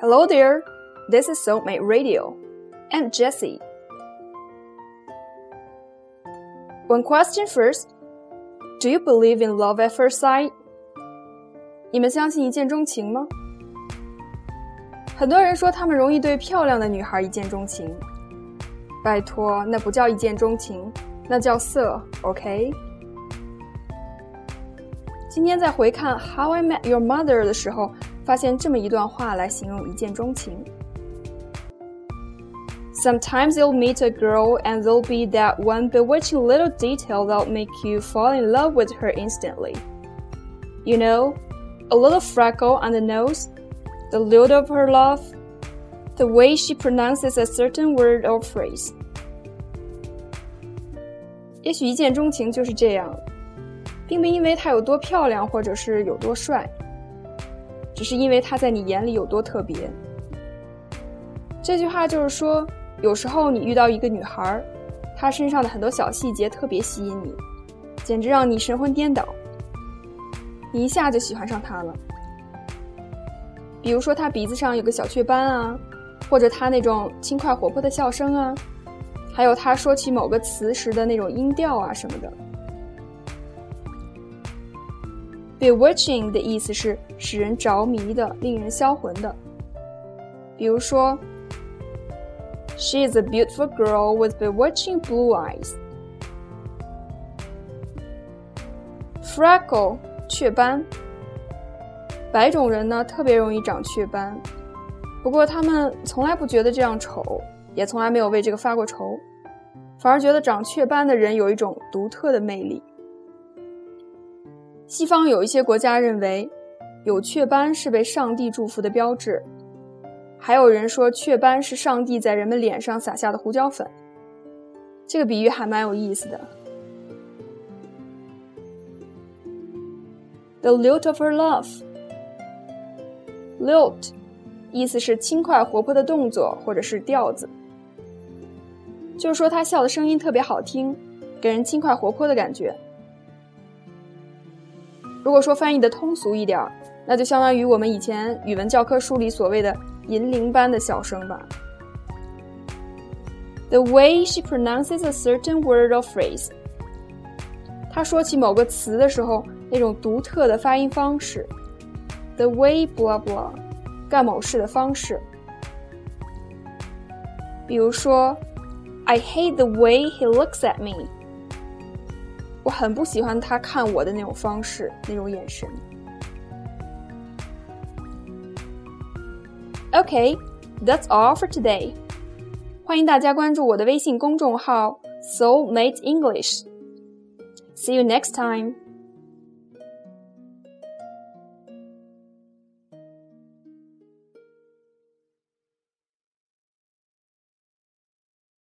Hello there, this is Soulmate Radio. I'm Jessie. One question first. Do you believe in love at first sight? 你们相信一见钟情吗？很多人说他们容易对漂亮的女孩一见钟情。拜托，那不叫一见钟情，那叫色，OK？今天在回看《How I Met Your Mother》的时候， 发现这么一段话来形容一见钟情。Sometimes you'll meet a girl and there'll be that one bewitching little detail that'll make you fall in love with her instantly. You know, a little freckle on the nose, the lilt of her laugh, the way she pronounces a certain word or phrase. 也许一见钟情就是这样，并不因为他有多漂亮，或者是有多帅， 只是因为他在你眼里有多特别。这句话就是说，有时候你遇到一个女孩，她身上的很多小细节特别吸引你，简直让你神魂颠倒，你一下就喜欢上她了。比如说，她鼻子上有个小雀斑啊，或者她那种轻快活泼的笑声啊，还有她说起某个词时的那种音调啊什么的。Bewitching 的意思是使人着迷的、令人销魂的。比如说，She is a beautiful girl with bewitching blue eyes. Freckle 雀斑，白种人呢特别容易长雀斑，不过他们从来不觉得这样丑，也从来没有为这个发过愁，反而觉得长雀斑的人有一种独特的魅力。西方有一些国家认为，有雀斑是被上帝祝福的标志，还有人说雀斑是上帝在人们脸上撒下的胡椒粉。这个比喻还蛮有意思的。The lilt of her laugh，lilt，意思是轻快活泼的动作或者是调子，就是说她笑的声音特别好听，给人轻快活泼的感觉。如果说翻译的通俗一点，那就相当于我们以前语文教科书里所谓的银铃般的笑声吧。The way she pronounces a certain word or phrase，她说起某个词的时候那种独特的发音方式。The way blah blah，干某事的方式。比如说，I hate the way he looks at me。我很不喜欢他看我的那种方式，那种眼神。Okay, that's all for today. 欢迎大家关注我的微信公众号 Soul Mate English. See you next time.